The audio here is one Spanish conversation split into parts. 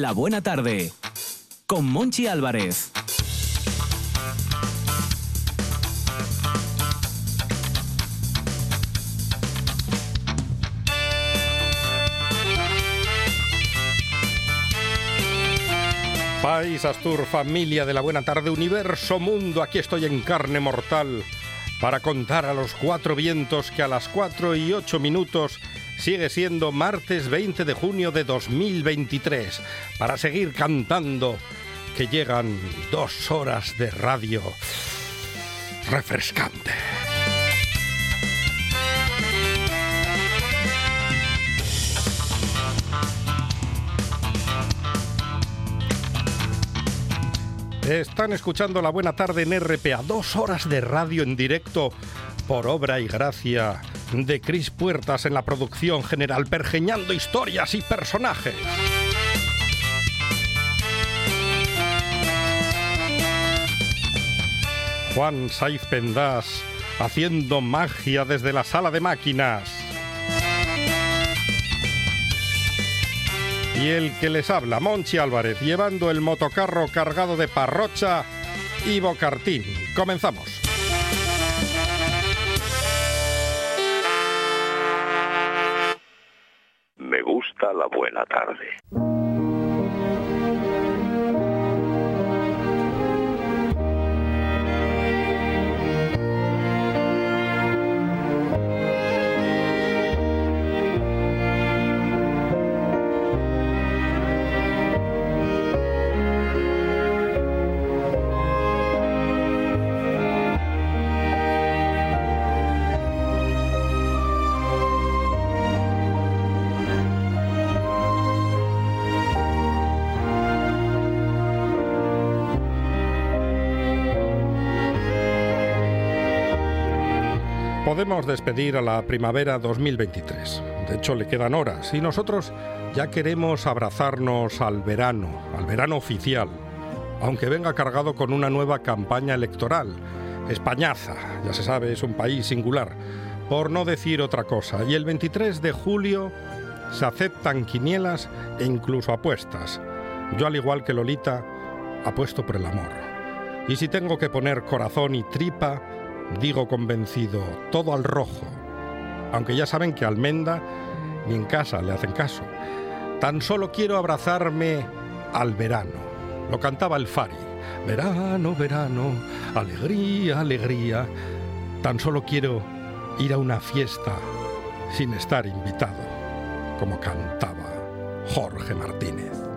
La Buena Tarde con Monchi Álvarez. País Astur, familia de la Buena Tarde, universo, mundo, aquí estoy en carne mortal para contar a los cuatro vientos que a las cuatro y ocho minutos sigue siendo martes 20 de junio de 2023, para seguir cantando que llegan dos horas de radio refrescante. Están escuchando La Buena Tarde en RPA, dos horas de radio en directo por obra y gracia de Cris Puertas en la producción general, pergeñando historias y personajes. Juan Saiz Pendas haciendo magia desde la sala de máquinas. Y el que les habla, Monchi Álvarez, llevando el motocarro cargado de parrocha y bocartín. Comenzamos. Buena tarde. Podemos despedir a la primavera 2023. De hecho, le quedan horas y nosotros ya queremos abrazarnos al verano, al verano oficial, aunque venga cargado con una nueva campaña electoral. Españaza, ya se sabe, es un país singular, por no decir otra cosa. Y el 23 de julio se aceptan quinielas e incluso apuestas. Yo, al igual que Lolita, apuesto por el amor. Y si tengo que poner corazón y tripa, digo convencido, todo al rojo, aunque ya saben que Almenda ni en casa le hacen caso. Tan solo quiero abrazarme al verano. Lo cantaba el Fari. Verano, verano, alegría, alegría. Tan solo quiero ir a una fiesta sin estar invitado, como cantaba Jorge Martínez.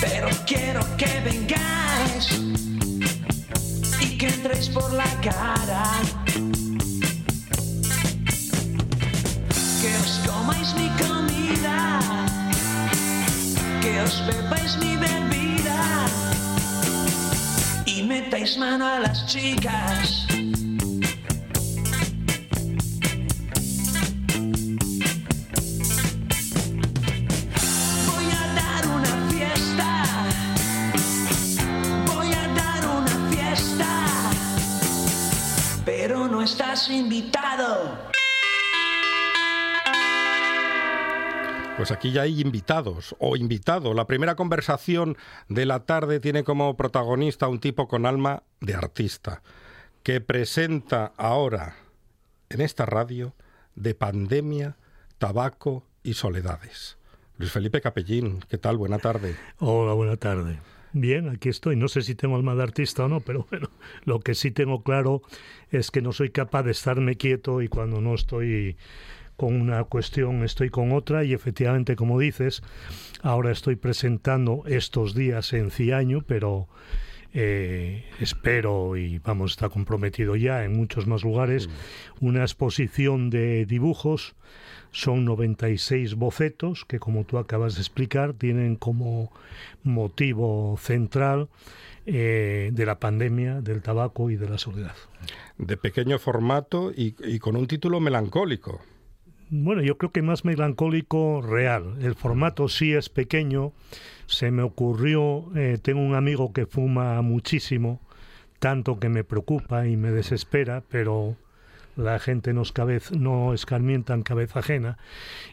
Pero quiero que vengáis des por la cara. Que os comáis mi comida, que os bebáis mi bebida y metáis mano a las chicas. Pues aquí ya hay invitados o invitado. La primera conversación de la tarde tiene como protagonista un tipo con alma de artista que presenta ahora en esta radio de pandemia, tabaco y soledades. Luis Felipe Capellín, ¿qué tal? Buena tarde. Hola, buena tarde. Bien, aquí estoy. No sé si tengo alma de artista o no, pero bueno, lo que sí tengo claro es que no soy capaz de estarme quieto y cuando no estoy con una cuestión estoy con otra y efectivamente, como dices, ahora estoy presentando estos días en Ciaño, pero eh, espero y vamos, está comprometido ya en muchos más lugares, una exposición de dibujos. Son 96 bocetos que, como tú acabas de explicar, tienen como motivo central eh, de la pandemia, del tabaco y de la soledad. De pequeño formato y, y con un título melancólico. Bueno, yo creo que más melancólico real. El formato sí es pequeño. Se me ocurrió, eh, tengo un amigo que fuma muchísimo, tanto que me preocupa y me desespera, pero la gente no, cabez, no escarmienta en cabeza ajena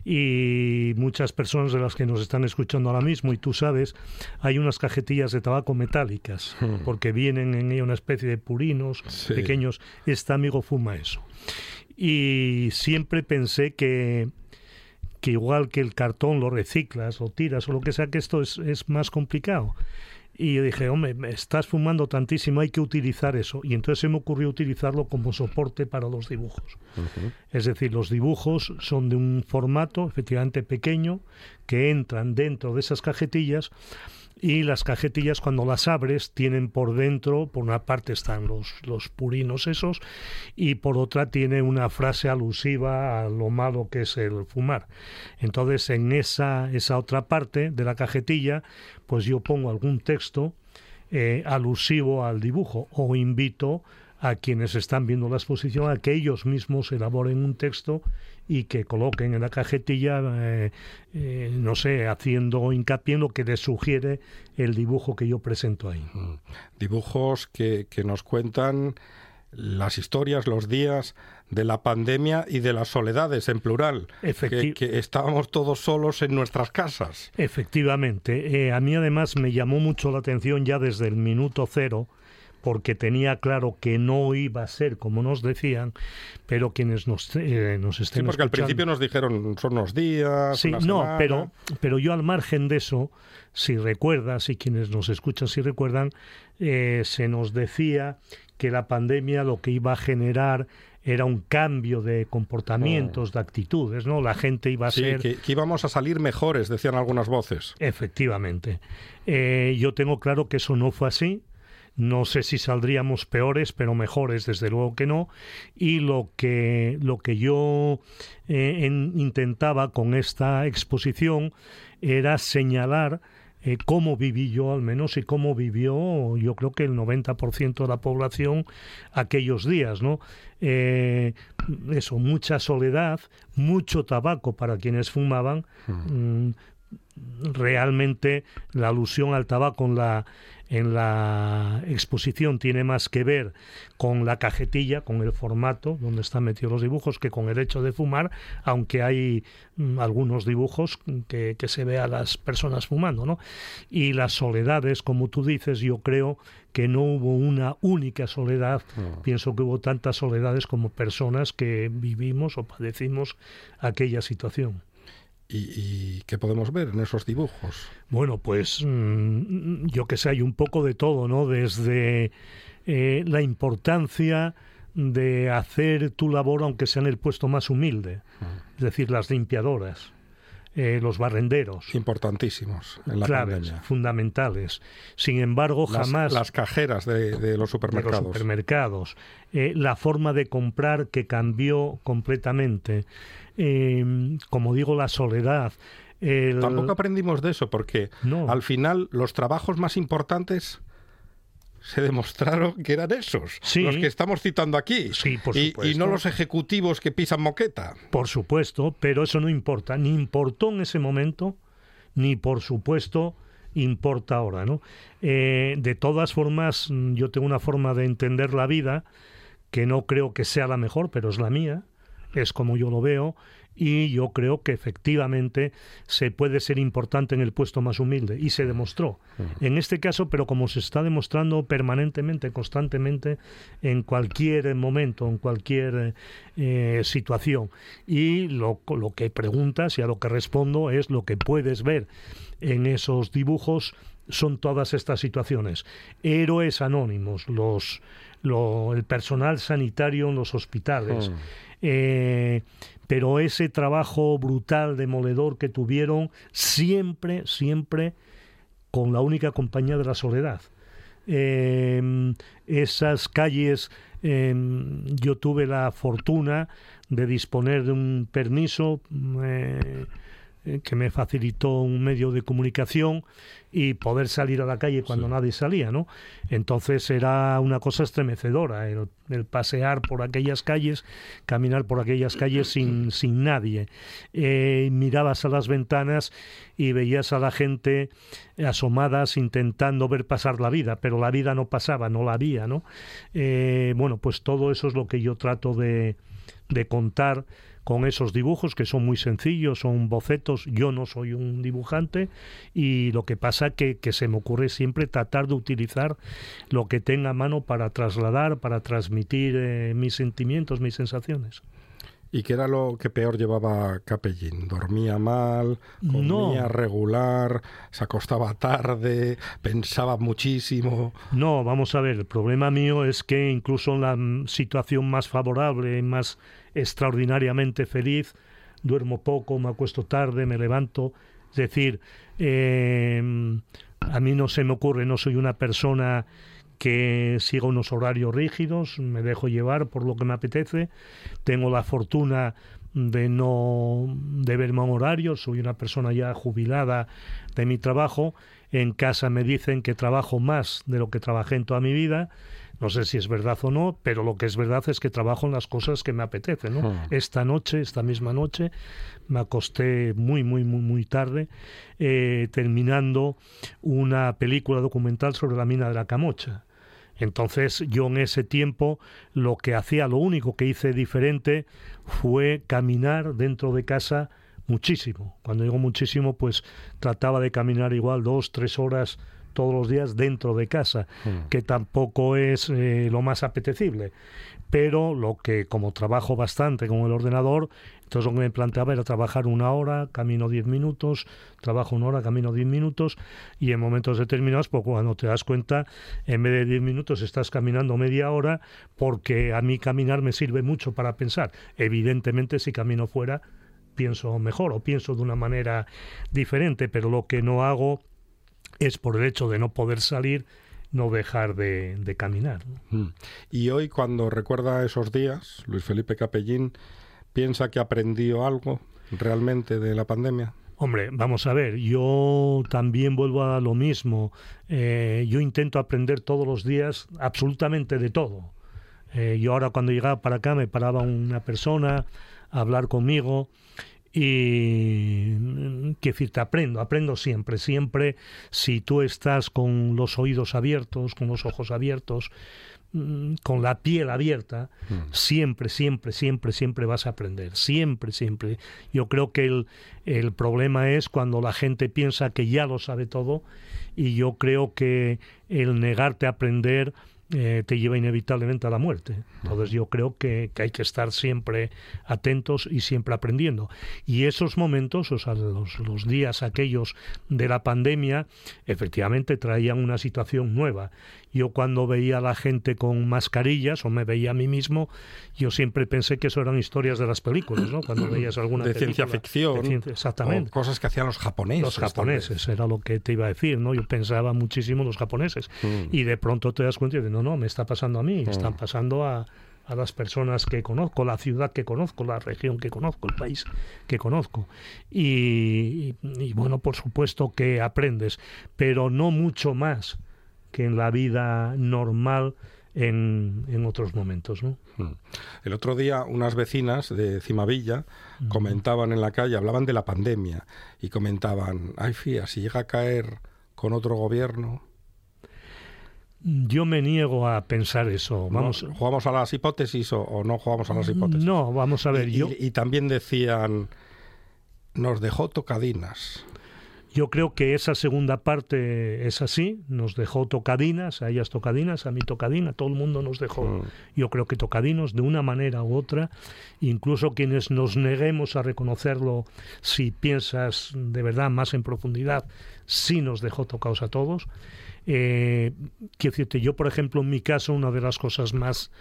y muchas personas de las que nos están escuchando ahora mismo y tú sabes hay unas cajetillas de tabaco metálicas Hmm. porque vienen en ella una especie de purinos Sí. pequeños este amigo fuma eso y siempre pensé que que igual que el cartón lo reciclas o tiras o lo que sea que esto es, es más complicado y yo dije, hombre, me estás fumando tantísimo, hay que utilizar eso. Y entonces se me ocurrió utilizarlo como soporte para los dibujos. Es decir, los dibujos son de un formato efectivamente pequeño que entran dentro de esas cajetillas y las cajetillas cuando las abres tienen por dentro, por una parte están los, los purinos esos y por otra tiene una frase alusiva a lo malo que es el fumar. Entonces en esa, esa otra parte de la cajetilla pues yo pongo algún texto eh, alusivo al dibujo o invito a quienes están viendo la exposición a que ellos mismos elaboren un texto y que coloquen en la cajetilla, eh, eh, no sé, haciendo hincapié en lo que les sugiere el dibujo que yo presento ahí. Dibujos que, que nos cuentan las historias, los días de la pandemia y de las soledades en plural, Efecti- que, que estábamos todos solos en nuestras casas. Efectivamente, eh, a mí además me llamó mucho la atención ya desde el minuto cero, porque tenía claro que no iba a ser como nos decían, pero quienes nos, eh, nos estén Sí, porque al principio nos dijeron son unos días. Sí, una no, semana". pero, pero yo al margen de eso, si recuerdas, y quienes nos escuchan si recuerdan, eh, se nos decía que la pandemia lo que iba a generar era un cambio de comportamientos, de actitudes, ¿no? La gente iba a. Sí, ser... que, que íbamos a salir mejores, decían algunas voces. Efectivamente. Eh, yo tengo claro que eso no fue así. No sé si saldríamos peores, pero mejores, desde luego que no. Y lo que, lo que yo eh, en- intentaba con esta exposición era señalar eh, cómo viví yo al menos y cómo vivió yo creo que el 90% de la población aquellos días, ¿no? Eh, eso, mucha soledad, mucho tabaco para quienes fumaban, mm, realmente la alusión al tabaco en la, en la exposición tiene más que ver con la cajetilla, con el formato donde están metidos los dibujos, que con el hecho de fumar, aunque hay mm, algunos dibujos que, que se ve a las personas fumando, ¿no? Y las soledades, como tú dices, yo creo que no hubo una única soledad, pienso que hubo tantas soledades como personas que vivimos o padecimos aquella situación. ¿Y, y qué podemos ver en esos dibujos? Bueno, pues mm, yo que sé, hay un poco de todo, ¿no? Desde eh, la importancia de hacer tu labor aunque sea en el puesto más humilde, es decir, las limpiadoras. Eh, los barrenderos. Importantísimos en la claves, pandemia. fundamentales. Sin embargo, Las, jamás las cajeras de, de los de los supermercados. supermercados, eh, la forma de comprar que cambió completamente, eh, como digo, la soledad. el- Tampoco aprendimos de eso porque No. al final los trabajos más importantes se demostraron que eran esos, Sí. los que estamos citando aquí. Sí, por y, supuesto. y no los ejecutivos que pisan moqueta. Por supuesto, pero eso no importa, ni importó en ese momento, ni por supuesto importa ahora, ¿no? Eh, de todas formas, yo tengo una forma de entender la vida que no creo que sea la mejor, pero es la mía, es como yo lo veo, y yo creo que efectivamente se puede ser importante en el puesto más humilde, y se demostró. En este caso, pero como se está demostrando permanentemente, constantemente, en cualquier momento, en cualquier eh, situación. Y lo, lo que preguntas y a lo que respondo es lo que puedes ver en esos dibujos son todas estas situaciones. Héroes anónimos, los, lo- el personal sanitario en los hospitales. Eh, pero ese trabajo brutal, demoledor que tuvieron, siempre, siempre con la única compañía de la soledad. Eh, esas calles, eh, yo tuve la fortuna de disponer de un permiso eh, que me facilitó un medio de comunicación y poder salir a la calle cuando nadie salía, ¿no? Entonces era una cosa estremecedora el, el pasear por aquellas calles, caminar por aquellas calles sin, sin nadie. Eh, mirabas a las ventanas y veías a la gente asomadas intentando ver pasar la vida, pero la vida no pasaba, no la había, ¿no? Eh, bueno, pues todo eso es lo que yo trato de, de contar con esos dibujos que son muy sencillos, son bocetos, yo no soy un dibujante y lo que pasa que, que se me ocurre siempre tratar de utilizar lo que tenga a mano para trasladar, para transmitir eh, mis sentimientos, mis sensaciones. ¿Y qué era lo que peor llevaba Capellín? ¿Dormía mal? ¿Comía No. regular? ¿Se acostaba tarde? ¿Pensaba muchísimo? No, vamos a ver, el problema mío es que incluso en la mm, situación más favorable, más extraordinariamente feliz, duermo poco, me acuesto tarde, me levanto. Es decir, eh, a mí no se me ocurre, no soy una persona que siga unos horarios rígidos, me dejo llevar por lo que me apetece, tengo la fortuna de no de verme a un horario, soy una persona ya jubilada de mi trabajo, en casa me dicen que trabajo más de lo que trabajé en toda mi vida, no sé si es verdad o no, pero lo que es verdad es que trabajo en las cosas que me apetecen, ¿no? Hmm. Esta noche, esta misma noche, me acosté muy, muy, muy, muy tarde, eh, terminando una película documental sobre la mina de la Camocha. Entonces yo en ese tiempo lo que hacía, lo único que hice diferente fue caminar dentro de casa muchísimo. Cuando digo muchísimo, pues trataba de caminar igual dos, tres horas todos los días dentro de casa, que tampoco es eh, lo más apetecible. Pero lo que, como trabajo bastante con el ordenador, entonces lo que me planteaba era trabajar una hora, camino diez minutos, trabajo una hora, camino diez minutos, y en momentos determinados, pues cuando te das cuenta, en vez de diez minutos estás caminando media hora, porque a mí caminar me sirve mucho para pensar. Evidentemente, si camino fuera, pienso mejor o pienso de una manera diferente, pero lo que no hago es por el hecho de no poder salir, no dejar de, de caminar. ¿no? Mm. Y hoy, cuando recuerda esos días, Luis Felipe Capellín piensa que aprendió algo realmente de la pandemia. Hombre, vamos a ver, yo también vuelvo a lo mismo. Eh, yo intento aprender todos los días absolutamente de todo. Eh, yo ahora cuando llegaba para acá me paraba una persona a hablar conmigo y mm, que decir, te aprendo, aprendo siempre, siempre si tú estás con los oídos abiertos, con los ojos abiertos, mm, con la piel abierta, siempre, siempre, siempre, siempre vas a aprender, siempre, siempre. Yo creo que el, el problema es cuando la gente piensa que ya lo sabe todo y yo creo que el negarte a aprender eh, te lleva inevitablemente a la muerte. Entonces yo creo que, hay que estar siempre atentos y siempre aprendiendo. Y esos momentos, o sea, los, los días aquellos de la pandemia, efectivamente traían una situación nueva. Yo cuando veía a la gente con mascarillas o me veía a mí mismo, yo siempre pensé que eso eran historias de las películas, ¿no? Cuando veías alguna de ciencia ficción, exactamente, cosas que hacían los japoneses. Los japoneses era lo que te iba a decir, ¿no? Yo pensaba muchísimo en los japoneses mm. y de pronto te das cuenta de no, no, me está pasando a mí, mm. están pasando a, a las personas que conozco, la ciudad que conozco, la región que conozco, el país que conozco. Y, y, bueno, por supuesto que aprendes, pero no mucho más que en la vida normal en, en otros momentos. ¿no? Mm. El otro día unas vecinas de Cimavilla comentaban en la calle, hablaban de la pandemia y comentaban, ay fía, si llega a caer con otro gobierno, yo me niego a pensar eso. Vamos, ¿Jugamos a las hipótesis o, no jugamos a las hipótesis? No, vamos a ver. Y, yo... y, también decían, nos dejó tocadinas. Yo creo que esa segunda parte es así, nos dejó tocadinas, a ellas tocadinas, a mí tocadina, todo el mundo nos dejó, mm. yo creo que tocadinos de una manera u otra, incluso quienes nos neguemos a reconocerlo, si piensas de verdad más en profundidad, sí nos dejó tocados a todos. Eh, quiero decirte, yo por ejemplo en mi caso una de las cosas más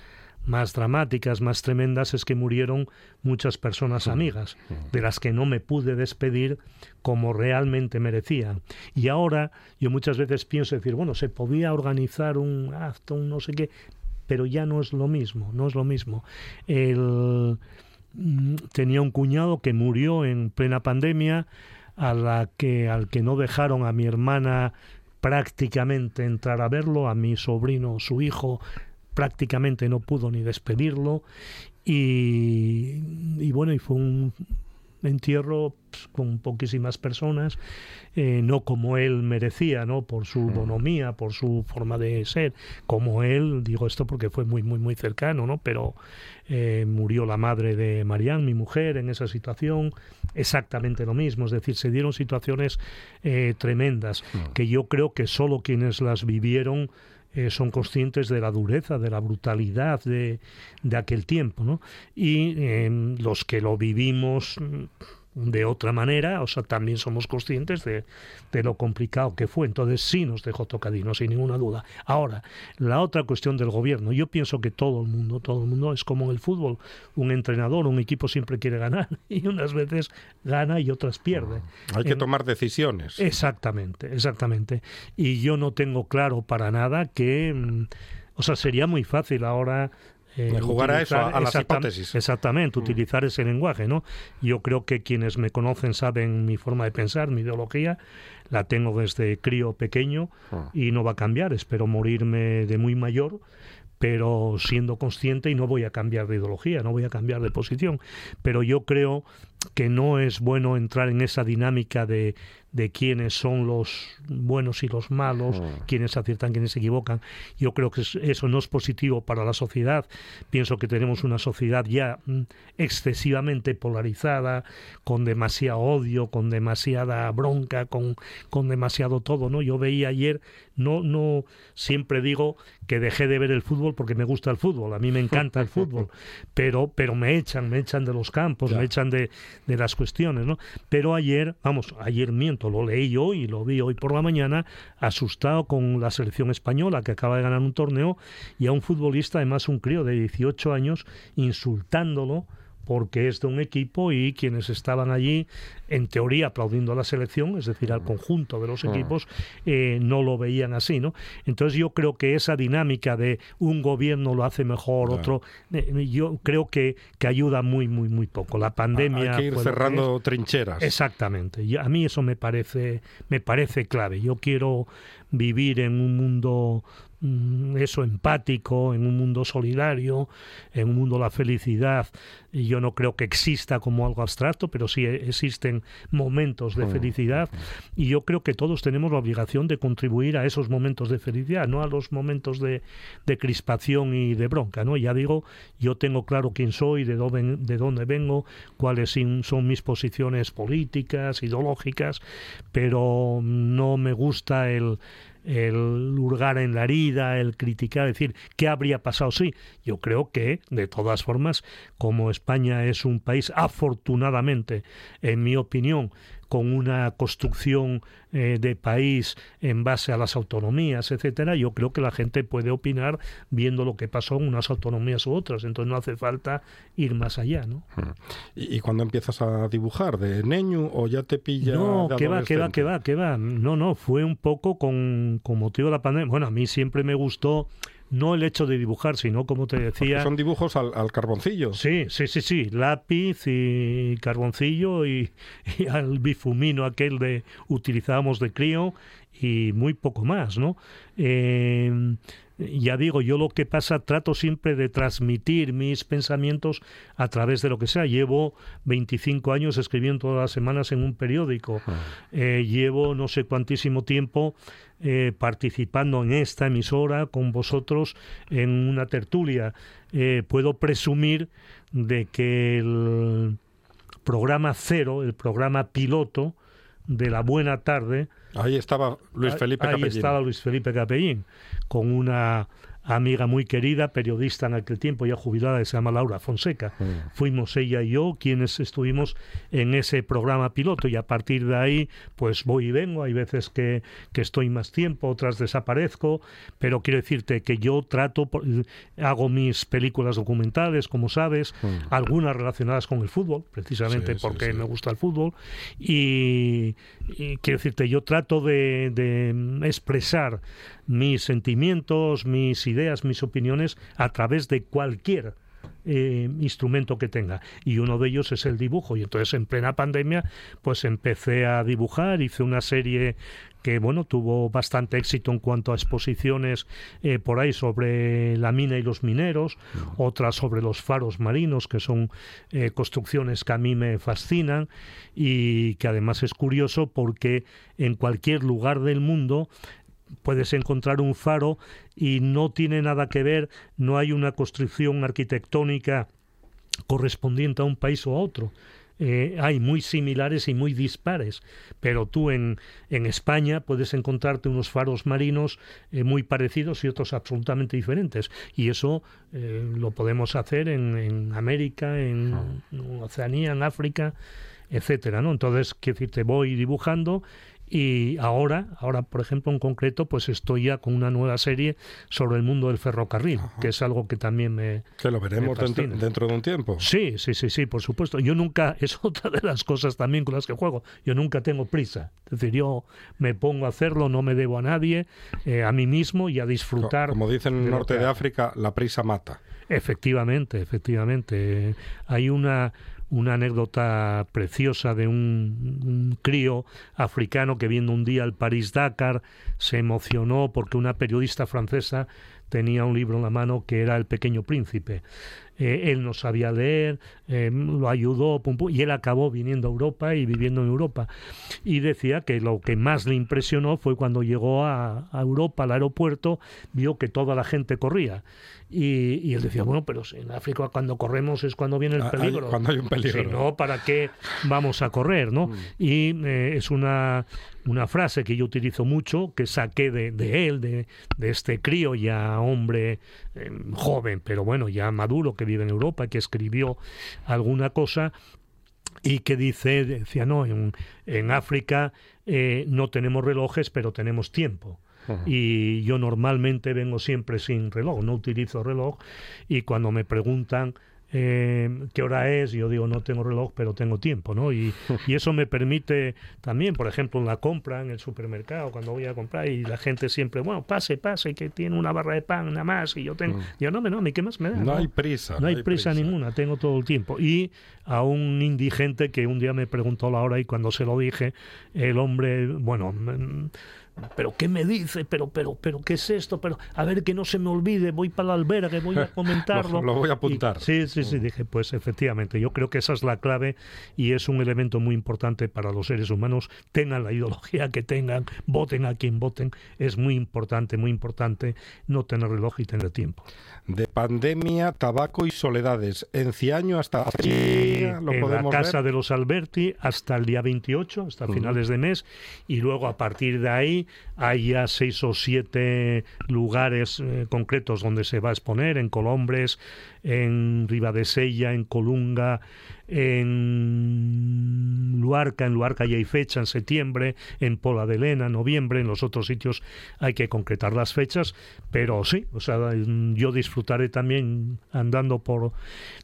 más dramáticas, más tremendas, es que murieron muchas personas amigas, de las que no me pude despedir como realmente merecían. Y ahora yo muchas veces pienso decir, bueno, se podía organizar un acto, un no sé qué, pero ya no es lo mismo, no es lo mismo. El, mm, tenía un cuñado que murió en plena pandemia, a la que, al que no dejaron a mi hermana prácticamente entrar a verlo, a mi sobrino, su hijo, prácticamente no pudo ni despedirlo. Y, bueno, y fue un entierro pues, con poquísimas personas, eh, no como él merecía, ¿no? Por su bonomía, por su forma de ser, como él, digo esto porque fue muy, muy, muy cercano, ¿no? Pero eh, murió la madre de Marianne, mi mujer, en esa situación, exactamente lo mismo, es decir, se dieron situaciones eh, tremendas, que yo creo que solo quienes las vivieron eh, son conscientes de la dureza, de la brutalidad de, de aquel tiempo, ¿no? Y em, los que lo vivimos de otra manera, o sea, también somos conscientes de, lo complicado que fue. Entonces sí nos dejó tocadino, sin ninguna duda. Ahora, la otra cuestión del gobierno, yo pienso que todo el mundo, todo el mundo es como en el fútbol, un entrenador, un equipo siempre quiere ganar y unas veces gana y otras pierde. Hay que tomar decisiones. Exactamente, exactamente. Y yo no tengo claro para nada que... Mm, o sea, sería muy fácil ahora eh, jugar a eso, a, las hipótesis. Exactamente, mm. utilizar ese lenguaje, ¿no? Yo creo que quienes me conocen saben mi forma de pensar, mi ideología, la tengo desde crío pequeño ah. y no va a cambiar. Espero morirme de muy mayor, pero siendo consciente y no voy a cambiar de ideología, no voy a cambiar de posición. Pero yo creo que no es bueno entrar en esa dinámica de, de quiénes son los buenos y los malos, quiénes quiénes aciertan, quiénes se equivocan. Yo creo que eso no es positivo para la sociedad. Pienso que tenemos una sociedad ya mm, excesivamente polarizada, con demasiado odio, con demasiada bronca, con, con demasiado todo, ¿no? Yo veía ayer, no, no, siempre digo que dejé de ver el fútbol porque me gusta el fútbol, a mí me encanta el fútbol, pero, pero me echan, me echan de los campos, me echan de, de las cuestiones, ¿no? Pero ayer, vamos, ayer miento, lo leí yo y lo vi hoy por la mañana, asustado con la selección española que acaba de ganar un torneo y a un futbolista, además un crío de 18 años, insultándolo porque es de un equipo y quienes estaban allí, en teoría, aplaudiendo a la selección, es decir, al conjunto de los mm. equipos, eh, no lo veían así, ¿no? Entonces yo creo que esa dinámica de un gobierno lo hace mejor, otro, eh, yo creo que, que ayuda muy, muy, muy poco. La pandemia... Hay que ir cerrando trincheras. Exactamente. Y a mí eso me parece, me parece clave. Yo quiero vivir en un mundo Mm, eso empático, en un mundo solidario, en un mundo de la felicidad. Y yo no creo que exista como algo abstracto, pero sí existen momentos de mm. felicidad. Y yo creo que todos tenemos la obligación de contribuir a esos momentos de felicidad, no a los momentos de, de crispación y de bronca. ¿no? Ya digo, yo tengo claro quién soy, de dónde, de dónde vengo, cuáles son mis posiciones políticas, ideológicas, pero no me gusta el el hurgar en la herida, el criticar, decir, ¿qué habría pasado? Sí, yo creo que, de todas formas, como España es un país, afortunadamente, en mi opinión, con una construcción eh, de país en base a las autonomías, etcétera, yo creo que la gente puede opinar viendo lo que pasó en unas autonomías u otras. Entonces no hace falta ir más allá, ¿no? Hmm. ¿Y, cuando empiezas a dibujar? ¿De niño o ya te pilla? No, que va, que va, que va, que va. No, no, fue un poco con, con motivo de la pandemia. Bueno, a mí siempre me gustó no el hecho de dibujar, sino como te Porque decía. son dibujos al, al carboncillo. Sí, sí, sí, sí, lápiz y carboncillo y, y al bifumino aquel de utilizábamos de crío y muy poco más, ¿no? Eh, ya digo, yo lo que pasa, trato siempre de transmitir mis pensamientos a través de lo que sea. Llevo 25 años escribiendo todas las semanas en un periódico. Eh, llevo no sé cuantísimo tiempo eh, participando en esta emisora con vosotros en una tertulia. Eh, puedo presumir de que el programa cero, el programa piloto de la buena tarde, Ahí estaba Luis Felipe Ahí Capellín. estaba Luis Felipe Capellín, con una amiga muy querida, periodista en aquel tiempo, ya jubilada, que se llama Laura Fonseca. Fuimos ella y yo quienes estuvimos en ese programa piloto y a partir de ahí pues voy y vengo, hay veces que, que estoy más tiempo, otras desaparezco, pero quiero decirte que yo trato, hago mis películas documentales, como sabes, algunas relacionadas con el fútbol, precisamente. Sí, porque me gusta el fútbol, y, y quiero decirte, yo trato de, de expresar mis sentimientos, mis ideas, mis opiniones a través de cualquier eh, instrumento que tenga. Y uno de ellos es el dibujo. Y entonces en plena pandemia pues empecé a dibujar hice una serie que bueno tuvo bastante éxito en cuanto a exposiciones eh, por ahí sobre la mina y los mineros otra sobre los faros marinos que son eh, construcciones que a mí me fascinan y que además es curioso porque en cualquier lugar del mundo puedes encontrar un faro y no tiene nada que ver, no hay una construcción arquitectónica correspondiente a un país o a otro. Eh, hay muy similares y muy dispares, pero tú en, en España puedes encontrarte unos faros marinos eh, muy parecidos y otros absolutamente diferentes. Y eso eh, lo podemos hacer en, en América, en, en Oceanía, en África, etcétera, ¿no? Entonces, quiero decir, te voy dibujando y ahora, ahora por ejemplo en concreto, pues estoy ya con una nueva serie sobre el mundo del ferrocarril, que es algo que también me, Que lo veremos dentro, dentro de un tiempo. Sí, sí, sí, sí, por supuesto. Yo nunca, es otra de las cosas también con las que juego, yo nunca tengo prisa. Es decir, yo me pongo a hacerlo, no me debo a nadie, eh, a mí mismo y a disfrutar. Como dicen en el norte de. África, la prisa mata. Efectivamente, efectivamente. Hay una, una anécdota preciosa de un, crío africano que viendo un día el París-Dakar se emocionó porque una periodista francesa tenía un libro en la mano que era El Pequeño Príncipe. Eh, él no sabía leer, eh, lo ayudó, pum, pum, y él acabó viniendo a Europa y viviendo en Europa. Y decía que lo que más le impresionó fue cuando llegó a, a Europa, al aeropuerto, vio que toda la gente corría. Y, y él decía, bueno, pero si en África cuando corremos es cuando viene el Ah, hay- peligro. cuando hay un peligro. Si no, ¿para qué vamos a correr? ¿no? Y eh, es una, una frase que yo utilizo mucho, que saqué de, de él, de, de este crío ya hombre eh, joven, pero bueno, ya maduro, que vive en Europa, que escribió alguna cosa y que dice, decía, no, en, en África eh, no tenemos relojes, pero tenemos tiempo. Y yo normalmente vengo siempre sin reloj, no utilizo reloj. Y cuando me preguntan eh, qué hora es, yo digo no tengo reloj, pero tengo tiempo, ¿no? Y, y eso me permite también, por ejemplo, en la compra, en el supermercado, cuando voy a comprar y la gente siempre, bueno, pase, pase, que tiene una barra de pan nada más y yo tengo. Yo no, me no, ¿a mí qué más me da? No hay prisa. No hay prisa ninguna, tengo todo el tiempo. Y a un indigente que un día me preguntó la hora y cuando se lo dije, el hombre, bueno, mm, pero ¿qué me dice? Pero, pero, pero, ¿qué es esto? Pero, a ver, que no se me olvide, voy para el albergue, voy a comentarlo. Lo- lo voy a Y- apuntar. sí, sí, sí, dije, pues efectivamente, yo creo que esa es la clave y es un elemento muy importante para los seres humanos, tengan la ideología que tengan, voten a quien voten, es muy importante, muy importante no tener reloj y tener tiempo. De pandemia, tabaco y soledades. En Ciaño hasta Sí, lo en la casa ver. de los Alberti hasta el día 28, hasta finales de mes, y luego a partir de ahí Hay ya seis o siete lugares eh, concretos donde se va a exponer, en Colombres, en Ribadesella, en Colunga, en Luarca, en Luarca ya hay fecha en septiembre, en Pola de Lena, en noviembre, en los otros sitios hay que concretar las fechas, pero sí, o sea, yo disfrutaré también andando por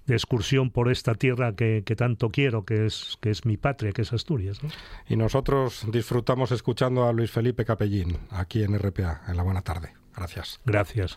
de excursión por esta tierra que, que tanto quiero, que es, que es mi patria, que es Asturias. ¿no? Y nosotros disfrutamos escuchando a Luis Felipe Capellín aquí en RPA, en la buena tarde. Gracias. Gracias.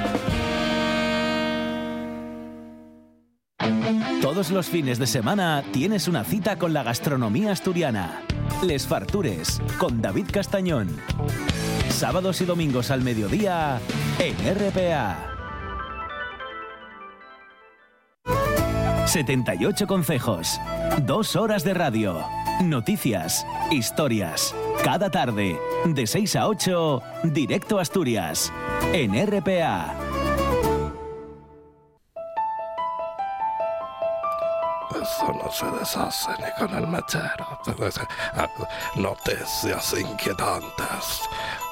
Todos los fines de semana tienes una cita con la gastronomía asturiana. Les Fartures, con David Castañón. Sábados y domingos al mediodía en RPA. 78 consejos. Dos horas de radio. Noticias. Historias. Cada tarde. De 6 a 8. Directo a Asturias. En RPA. Eso no se deshace ni con el mechero. Noticias inquietantes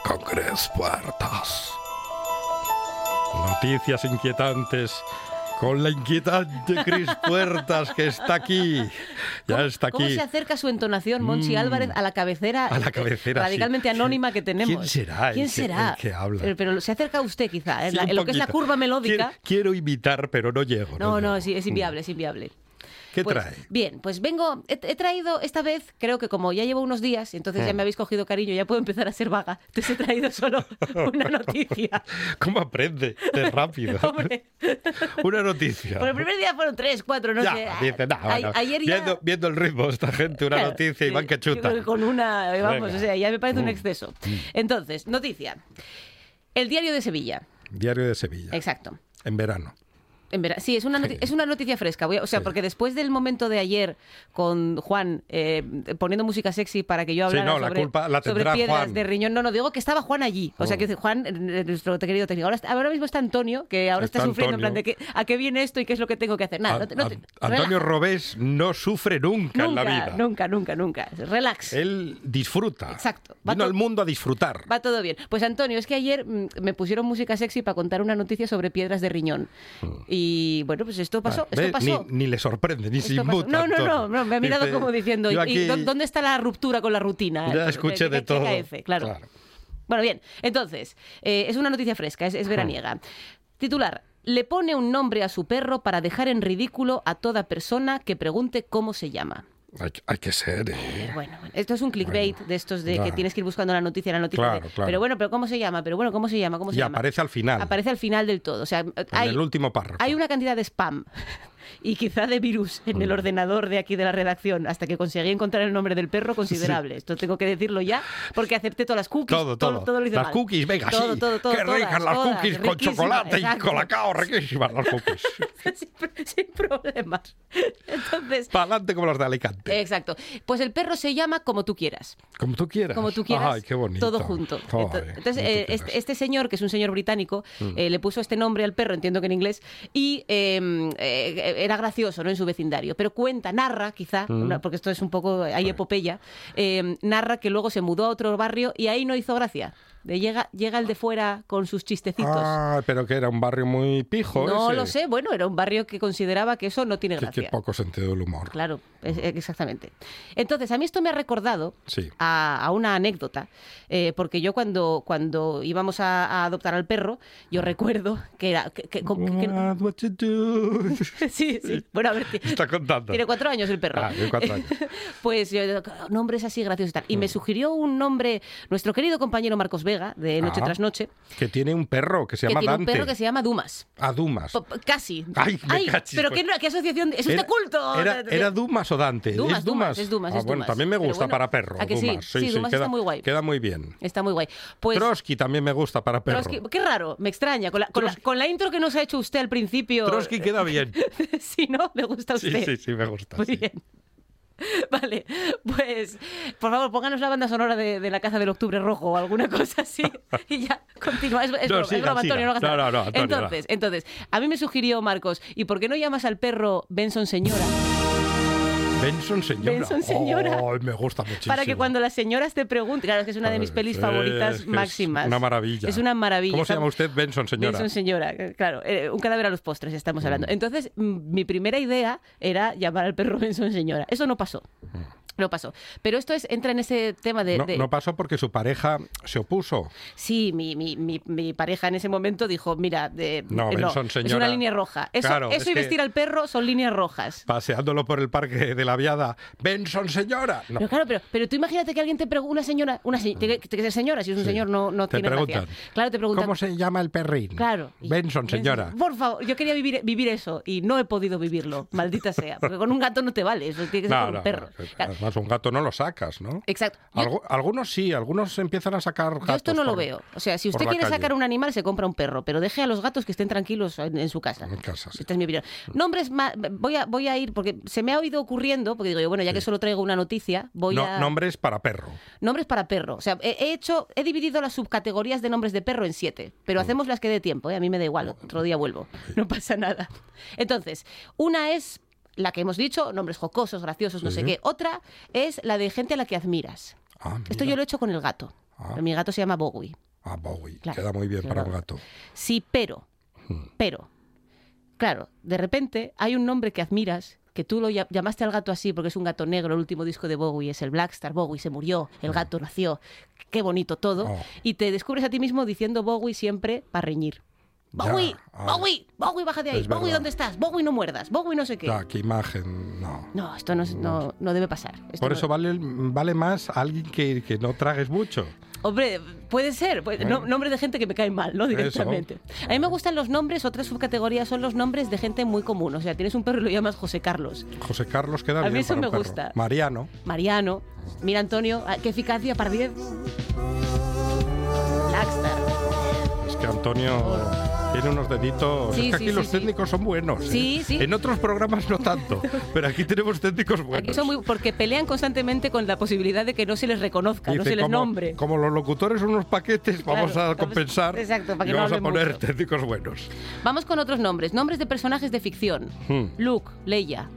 con Cris Puertas. Noticias inquietantes con la inquietante Cris Puertas que está aquí. Ya está ¿Cómo aquí. se acerca su entonación, Monchi Mm. Álvarez, a la cabecera, A la cabecera, sí. radicalmente anónima que tenemos? ¿Quién será el ¿Quién que- será? el que habla? Pero, pero se acerca a usted, quizá, en, Sí, la- en lo que es la curva melódica. Quiero, quiero imitar, pero no llego. No, no, llego. es, es inviable, es inviable. ¿Qué Pues, trae? Bien, pues vengo, he, he traído esta vez, creo que como ya llevo unos días, entonces Hmm. ya me habéis cogido cariño, ya puedo empezar a ser vaga. Entonces he traído solo una noticia. ¿Cómo aprende de rápido? Hombre, Una noticia. por el primer día fueron tres, cuatro, no ya, sé. dice, "Nah, A- bueno, ayer ya... viendo, viendo el ritmo, esta gente, una Claro, noticia y van que chuta. que con una, vamos, Venga. o sea, ya me parece un Mm. exceso. Entonces, noticia. El diario de Sevilla. Diario de Sevilla. Exacto. En verano. En vera- Sí, es una, noti- es una noticia fresca. Voy a- o sea, Sí. porque después del momento de ayer con Juan eh, poniendo música sexy para que yo Sí, hablara no, la sobre, culpa la sobre tendrá piedras Juan. de riñón, no, no, digo que estaba Juan allí. O sea, Oh. que Juan, eh, nuestro querido técnico. Ahora, está- ahora mismo está Antonio, que ahora está, Está sufriendo en plan de que, a qué viene esto y qué es lo que tengo que hacer. Nada, no te- no te- An- Antonio. Robés no sufre nunca, en la nunca, vida. nunca, nunca, nunca. Relax. Él disfruta. Exacto. Va Vino al mundo a disfrutar. Va todo bien. Pues Antonio, es que ayer mm, me pusieron música sexy para contar una noticia sobre piedras de riñón. Y bueno, pues esto pasó. Esto pasó. Ni, ni le sorprende, ni se inmuta. No, no, no, me ha mirado Dice, como diciendo, ¿y dónde está la ruptura con la rutina? Ya escuché ¿Qué- de todo. KF? Claro. Bueno, bien, entonces, eh, es una noticia fresca, es, es veraniega. Titular, le pone un nombre a su perro para dejar en ridículo a toda persona que pregunte cómo se llama. Hay, hay que ser. ¿eh? Bueno, esto es un clickbait de estos de que tienes que ir buscando la noticia, la noticia. Claro, de, claro. Pero bueno, pero ¿cómo se llama? Pero bueno, ¿cómo se llama? ¿Cómo se Y llama? aparece al final. Aparece al final del todo. O sea, hay, en el último párrafo. hay una cantidad de spam y quizá de virus en el ordenador de aquí de la redacción hasta que conseguí encontrar el nombre del perro considerable. Esto tengo que decirlo ya porque acepté todas las cookies. Todo, todo. todo lo hice las mal. cookies, venga, todo, sí. todo, todo, Qué ricas todas, las todas, cookies con chocolate y exacto. colacao, riquísimas las cookies. sin, sin problemas. Entonces, Para adelante como las de Alicante. exacto. Pues el perro se llama como tú quieras. como tú quieras. como tú quieras, Ay, qué bonito. todo junto. Ay, Entonces, eh, este, este señor, que es un señor británico, Mm. eh, le puso este nombre al perro, entiendo que en inglés, y eh, eh, era gracioso ¿no? en su vecindario. Pero cuenta, narra, quizá, Mm. porque esto es un poco, hay epopeya, eh, narra que luego se mudó a otro barrio y ahí no hizo gracia. De llega, llega el de fuera con sus chistecitos. Ah, pero que era un barrio muy pijo. no ese. lo sé, bueno, era un barrio que consideraba que eso no tiene Que, gracia. que poco sentido del humor. Claro, es- es- exactamente. Entonces, a mí esto me ha recordado Sí. a, a una anécdota, eh, porque yo cuando, cuando íbamos a, a adoptar al perro, yo recuerdo que era... que- que- que- What, what you do. sí, sí. Bueno, a ver, Está contando. tiene cuatro años el perro. Ah, tiene cuatro años. pues yo, nombres así graciosos y tal. Y me sugirió un nombre, nuestro querido compañero Marcos Vega, de noche Ah, tras noche, Que tiene un perro que se que llama tiene un Dante. perro que se llama Dumas. A Dumas. Casi. Ay, me cachis, pero pues. ¿qué, qué asociación? ¿Es usted Era- culto? Era, era Dumas o Dante. Dumas, ¿Es Dumas, es Dumas, Ah, es bueno, también me gusta bueno, para perro. ¿a que sí? Dumas. Sí, Dumas queda, está muy guay. Queda muy bien. Está muy guay. Pues, Trotsky también me gusta para perro. Trotsky- qué raro, me extraña. Con la, con, la, Trotsky- con la intro que nos ha hecho usted al principio. Trotsky queda bien. si no, le gusta a Sí, usted. sí, sí, me gusta. Muy sí. bien. Vale, pues por favor pónganos la banda sonora de, de la Caza del Octubre Rojo o alguna cosa así y ya continúa. Es, es No, broma, es siga, broma, Antonio, no No, no, no, Antonio, entonces, entonces, a mí me sugirió Marcos, ¿y por qué no llamas al perro Benson Señora? Benson señora. Benson señora. Ay, me gusta muchísimo. Para que cuando las señoras te pregunten, claro, es que es una de mis pelis favoritas es máximas. Es una maravilla. Es una maravilla. ¿Cómo se llama usted? Benson señora. Benson señora, eh, claro, eh, un cadáver a los postres estamos hablando. Mm. Entonces, mm, mi primera idea era llamar al perro Benson señora. Eso no pasó. No pasó. Pero esto es, entra en ese tema de... Mm. No, de- no pasó porque su pareja se opuso. Sí, mi, mi, mi, mi pareja en ese momento dijo, mira, de, No, eh, Benson, es señora. una línea roja. Eso, Claro, eso es y vestir al perro son líneas rojas. Paseándolo por el parque de la viada. Benson señora. No. Pero claro, pero, pero tú imagínate que alguien te pregunta, una señora, una se- tiene que ser señora, si es un Sí. señor no, no Te tiene gracia. preguntan. Claro, te preguntan. ¿Cómo se llama el perrín? Claro. Benson señora. Por favor, yo quería vivir, vivir eso y no he podido vivirlo, maldita sea. Porque con un gato no te vale, eso tiene que ser No, con no, un perro. Claro, Además, un gato no lo sacas, ¿no? Exacto. Algunos sí, algunos empiezan a sacar gatos. Yo esto no lo veo. O sea, si usted la quiere calle. sacar un animal, se compra un perro, pero deje a los gatos que estén tranquilos en, en su casa. En casa, sí. Esta es mi opinión. Nombres voy a voy a ir porque se me ha oído ocurriendo, porque digo yo, bueno, ya que solo traigo una noticia, voy No, a Nombres para perro. nombres para perro. O sea, he, he hecho he dividido las subcategorías de nombres de perro en siete, Mm. pero hacemos las que dé tiempo, ¿eh? a mí me da igual, otro día vuelvo. No pasa nada. Entonces, una es la que hemos dicho, nombres jocosos, graciosos, no Sí. sé qué. Otra es la de gente a la que admiras. Ah, Esto yo lo he hecho con el gato. Ah. Mi gato se llama Bowie. Ah, Bowie. Claro, Queda muy bien claro. para un gato. Sí, pero, Hmm. pero, claro, de repente hay un nombre que admiras, que tú lo lla- llamaste al gato así porque es un gato negro, el último disco de Bowie es el Blackstar, Bowie se murió, el gato nació, qué bonito todo. Oh. y te descubres a ti mismo diciendo Bowie siempre para reñir. Ya, Bowie, ah. Bowie, Bowie, baja de ahí, Bowie, verdad. ¿dónde estás? Bowie, no muerdas, Bowie, no sé qué. Ya, qué imagen. No. No, esto no, no, no debe pasar. Esto Por eso vale, vale más alguien que, que no tragues mucho. Hombre, puede ser. puede- no- nombre de gente que me cae mal, ¿no? Directamente. A mí me gustan los nombres, otras subcategorías son los nombres de gente muy común. O sea, tienes un perro y lo llamas José Carlos. José Carlos queda A mí bien eso para un me perro. gusta. Mariano. Mariano. Mira, Antonio, ah, qué eficacia para 10. Blackstar. Es que Antonio tiene unos deditos. Sí, es que sí, aquí sí, los técnicos son buenos. ¿eh? Sí, sí. En otros programas no tanto, pero aquí tenemos técnicos buenos. Aquí son muy, porque pelean constantemente con la posibilidad de que no se les reconozca, no se les como, nombre. como los locutores son unos paquetes, vamos a compensar exacto, para que y no vamos a poner mucho. técnicos buenos. Vamos con otros nombres. Nombres de personajes de ficción. Hmm. Luke, Leia.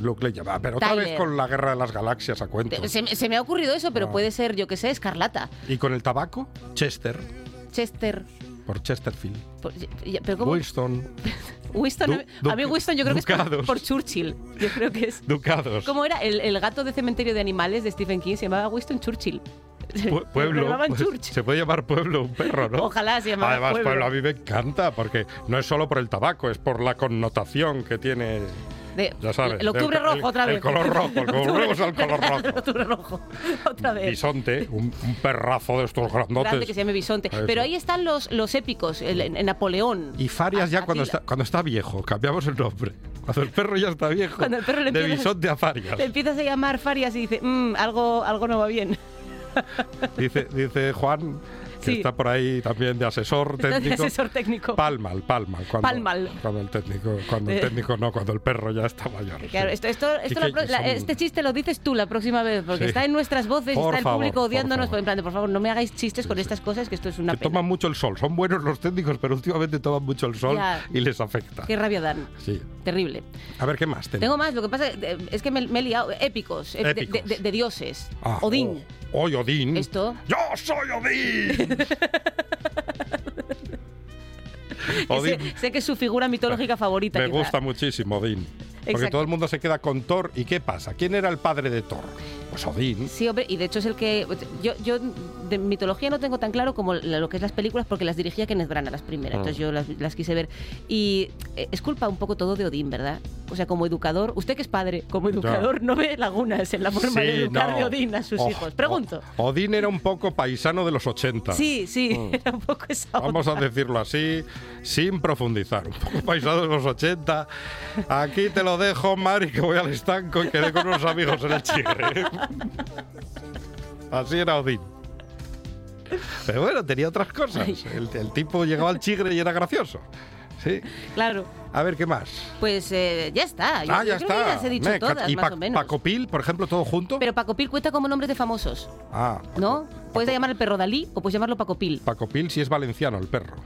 Luke le llama, pero otra Tyler. vez con la guerra de las galaxias a cuento. Te- Se, me- se me ha ocurrido eso, pero Ah. puede ser, yo que sé, Escarlata. Y con el tabaco, Chester, Chester. Por Chesterfield. por- pero ¿cómo? Winston, Winston, Du- a mí Winston yo creo que es por, por Churchill. Yo creo que es. Ducados. ¿Cómo era? El, el gato de cementerio de animales de Stephen King se llamaba Winston Churchill. Pue- Pueblo. Pues, se puede llamar pueblo un perro, ¿no? Ojalá se llamara Además, pueblo. pueblo a mí me encanta porque no es solo por el tabaco, es por la connotación que tiene. De- Ya sabes. El octubre el- rojo el- otra vez. El color rojo, el color volvemos al color rojo. El octubre rojo. Otra vez. Bisonte, un, un perrazo de estos grandotes. Grande que se llame bisonte. Eso. Pero ahí están los, los épicos, el, Napoleón. Y Farias A- ya cuando está, cuando está viejo, cambiamos el nombre. Cuando el perro ya está viejo, Cuando el perro le de bisonte a Farias. Le empiezas a llamar Farias y dice, "Mm, algo, algo no va bien. Dice, dice Juan, que Sí. está por ahí también de asesor Está de técnico. asesor técnico. Palmal, palmal. Cuando, Palmal. Cuando el técnico, cuando el Eh. técnico no, cuando el perro ya está mayor. Claro, sí. esto, esto, esto la que son- este chiste lo dices tú la próxima vez, porque Sí. está en nuestras voces, Por está el favor, público por odiándonos. favor. En plan de, por favor, no me hagáis chistes con estas cosas, que esto es una que pena. toman mucho el sol. Son buenos los técnicos, pero últimamente toman mucho el sol Ya. y les afecta. Qué rabia dan. Sí. Terrible. A ver, ¿qué más tenemos? Tengo más, lo que pasa eh, es que me, me he liado. Épicos, eh, de- Épicos. De, de- de dioses. Ah, Odín. oh, hoy Odín. Esto. ¡Yo soy Odín! Sé, sé que es su figura mitológica favorita. Me quizá. gusta muchísimo Odín. Porque Exacto. todo el mundo se queda con Thor. ¿Y qué pasa? ¿Quién era el padre de Thor? Pues Odín. Sí, hombre, y de hecho es el que... Yo, yo de mitología no tengo tan claro como lo que es las películas porque las dirigía Kenneth Branagh las primeras, entonces yo las, las quise ver. Y eh, es culpa un poco todo de Odín, ¿verdad? O sea, como educador, usted que es padre, como educador no ve lagunas en la forma de Sí, educar no. de Odín a sus Oh, hijos. Pregunto. oh, Odín era un poco paisano de los 80. Sí, sí, Mm. era un poco esa Vamos a onda. decirlo así, sin profundizar. Un poco paisano de los 80. Aquí te lo dejo, Mari, que voy al estanco y quedé con unos amigos en el chigre. Así era Odín. Pero bueno, tenía otras cosas. El, el tipo llegaba al chigre y era gracioso. Sí. Claro. A ver, ¿qué más? Pues eh, ya está. Yo, ah, yo ya creo que está. ya las he dicho Me, todas, ¿Y más Pa- o menos. Paco Pil, por ejemplo, todo junto? Pero Paco Pil cuenta como nombres de famosos, ah, ¿no? Puedes llamar el perro Dalí o puedes llamarlo Paco Pil. Paco Pil sí es valenciano, el perro.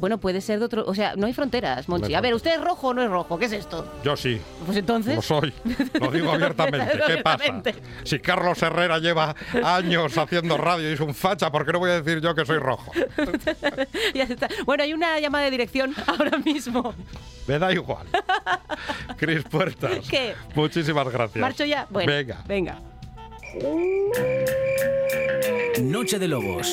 Bueno, puede ser de otro... O sea, no hay fronteras, Monchi. No hay A ver, ¿usted es rojo o no es rojo? ¿Qué es esto? Yo sí. Pues entonces... Lo soy, lo digo abiertamente. ¿Qué pasa? Si Carlos Herrera lleva años haciendo radio y es un facha, ¿por qué no voy a decir yo que soy rojo? Ya está. Bueno, hay una llamada de dirección ahora mismo. Me da igual. Cris Puertas. ¿Qué? Muchísimas gracias. ¿Marcho ya? Bueno, Venga. venga. Noche de Lobos.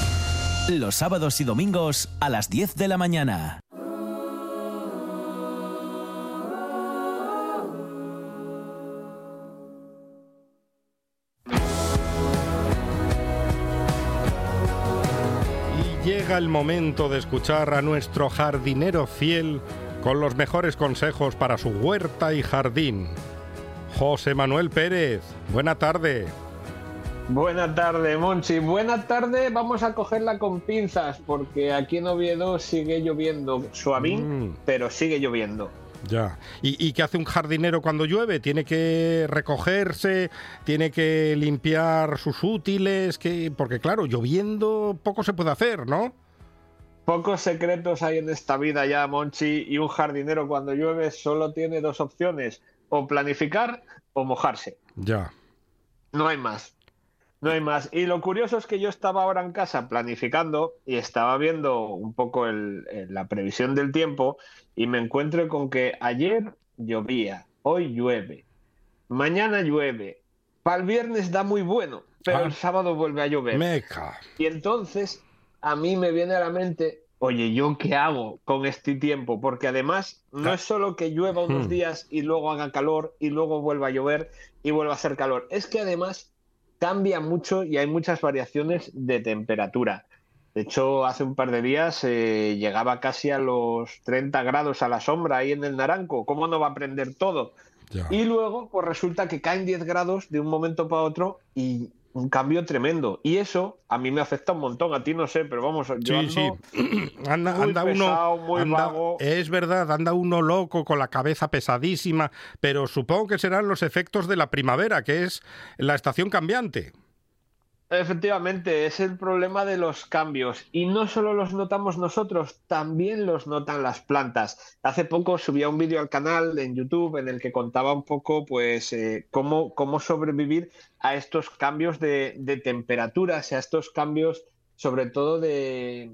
Los sábados y domingos a las 10 de la mañana. Y llega el momento de escuchar a nuestro jardinero fiel con los mejores consejos para su huerta y jardín. José Manuel Pérez, buena tarde. Buena tarde, Monchi. Buena tarde. Vamos a cogerla con pinzas porque aquí en Oviedo sigue lloviendo suavín, Mm. pero sigue lloviendo. Ya. ¿Y, y qué hace un jardinero cuando llueve? ¿Tiene que recogerse? ¿Tiene que limpiar sus útiles? que Porque claro, lloviendo poco se puede hacer, ¿no? Pocos secretos hay en esta vida ya, Monchi, y un jardinero cuando llueve solo tiene dos opciones, o planificar o mojarse. Ya. No hay más. No hay más. Y lo curioso es que yo estaba ahora en casa planificando y estaba viendo un poco el- el- la previsión del tiempo y me encuentro con que ayer llovía, hoy llueve, mañana llueve, para el viernes da muy bueno, pero Ah. el sábado vuelve a llover. Meca. Y entonces a mí me viene a la mente, oye, ¿yo qué hago con este tiempo? Porque además no Ah. es solo que llueva unos Hmm. días y luego haga calor y luego vuelva a llover y vuelva a hacer calor. Es que además cambia mucho y hay muchas variaciones de temperatura. De hecho, hace un par de días eh, llegaba casi a los 30 grados a la sombra ahí en el Naranco. ¿Cómo no va a prender todo? Ya. Y luego, pues resulta que caen 10 grados de un momento para otro y un cambio tremendo. Y eso a mí me afecta un montón, a ti no sé, pero vamos, yo Sí, ando sí. Anda, muy anda pesado, uno. muy anda- vago. es verdad, anda uno loco con la cabeza pesadísima, pero supongo que serán los efectos de la primavera, que es la estación cambiante. Efectivamente, es el problema de los cambios. Y no solo los notamos nosotros, también los notan las plantas. Hace poco subía un vídeo al canal en YouTube en el que contaba un poco, pues, eh, cómo, cómo sobrevivir a estos cambios de, de temperaturas, a estos cambios, sobre todo de.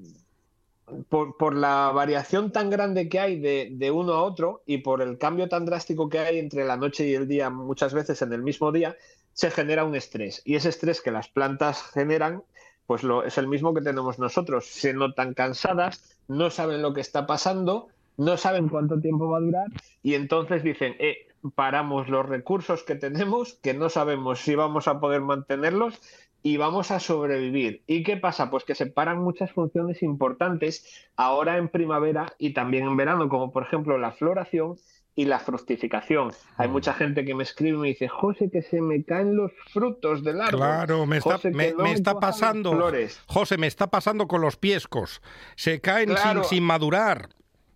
Por, por la variación tan grande que hay de, de uno a otro y por el cambio tan drástico que hay entre la noche y el día, muchas veces en el mismo día, se genera un estrés. Y ese estrés que las plantas generan, pues lo, es el mismo que tenemos nosotros. Se notan cansadas, no saben lo que está pasando, no saben cuánto tiempo va a durar y entonces dicen, eh, paramos los recursos que tenemos, que no sabemos si vamos a poder mantenerlos y vamos a sobrevivir. ¿Y qué pasa? Pues que se paran muchas funciones importantes ahora en primavera y también en verano, como por ejemplo la floración y la fructificación. Hay mucha gente que me escribe y me dice, José, que se me caen los frutos del árbol. Claro, me está, José, me, está pasando. flores". José, me está pasando con los piescos. Se caen Claro. sin, sin madurar.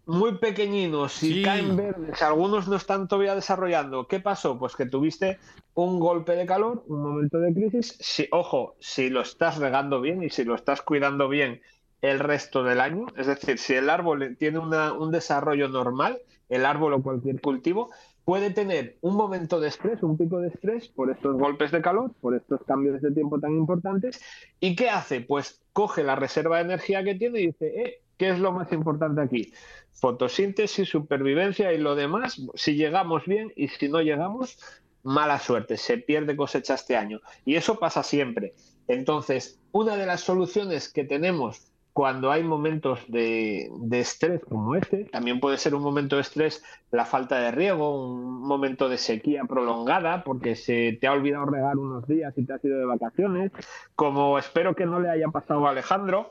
muy pequeñinos y Sí. caen verdes, algunos no están todavía desarrollando. ¿Qué pasó? Pues que tuviste un golpe de calor, un momento de crisis. Si, ojo, si lo estás regando bien y si lo estás cuidando bien el resto del año, es decir, si el árbol tiene una- un desarrollo normal, el árbol o cualquier cultivo, puede tener un momento de estrés, un pico de estrés por estos golpes de calor, por estos cambios de tiempo tan importantes. ¿Y qué hace? Pues coge la reserva de energía que tiene y dice, eh, ¿qué es lo más importante aquí? Fotosíntesis, supervivencia y lo demás, si llegamos bien y si no llegamos, mala suerte, se pierde cosecha este año. Y eso pasa siempre. Entonces, una de las soluciones que tenemos cuando hay momentos de, de estrés como este, también puede ser un momento de estrés la falta de riego, un momento de sequía prolongada, porque se te ha olvidado regar unos días y te has ido de vacaciones, como espero que no le haya pasado a Alejandro.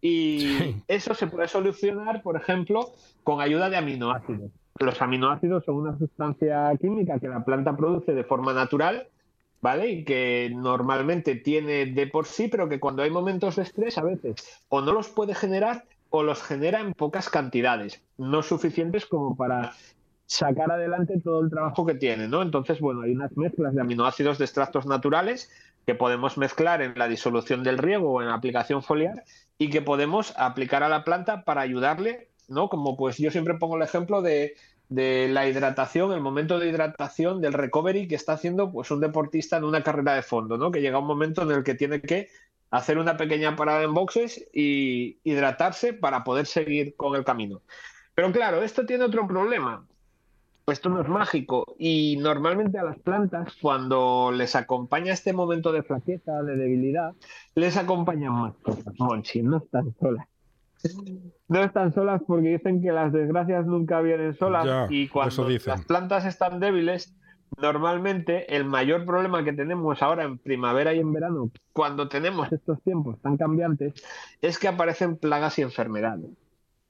Y Sí. eso se puede solucionar, por ejemplo, con ayuda de aminoácidos. Los aminoácidos son una sustancia química que la planta produce de forma natural, ¿vale? Y que normalmente tiene de por sí, pero que cuando hay momentos de estrés a veces o no los puede generar o los genera en pocas cantidades, no suficientes como para sacar adelante todo el trabajo que tiene, ¿no? Entonces, bueno, hay unas mezclas de aminoácidos de extractos naturales que podemos mezclar en la disolución del riego o en la aplicación foliar y que podemos aplicar a la planta para ayudarle, ¿no? Como pues yo siempre pongo el ejemplo de, de la hidratación, el momento de hidratación del recovery que está haciendo pues un deportista en una carrera de fondo, ¿no? Que llega un momento en el que tiene que hacer una pequeña parada en boxes y hidratarse para poder seguir con el camino. Pero claro, esto tiene otro problema. Esto no es mágico y normalmente a las plantas cuando les acompaña este momento de flaqueza, de debilidad, les acompañan más cosas. Monchi, no están solas. No están solas porque dicen que las desgracias nunca vienen solas Ya, y cuando dicen. las plantas están débiles, normalmente el mayor problema que tenemos ahora en primavera y en verano, cuando tenemos estos tiempos tan cambiantes, es que aparecen plagas y enfermedades.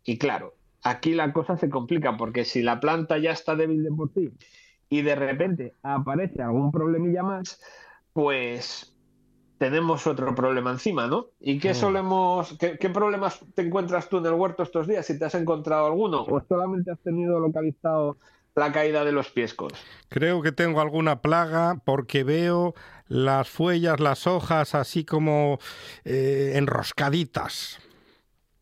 Y claro, aquí la cosa se complica porque si la planta ya está débil de por sí y de repente aparece algún problemilla más, pues tenemos otro problema encima, ¿no? ¿Y qué solemos, qué, qué problemas te encuentras tú en el huerto estos días? Si te has encontrado alguno o solamente has tenido localizado la caída de los piescos. Creo que tengo alguna plaga porque veo las fuellas, las hojas así como eh, enroscaditas.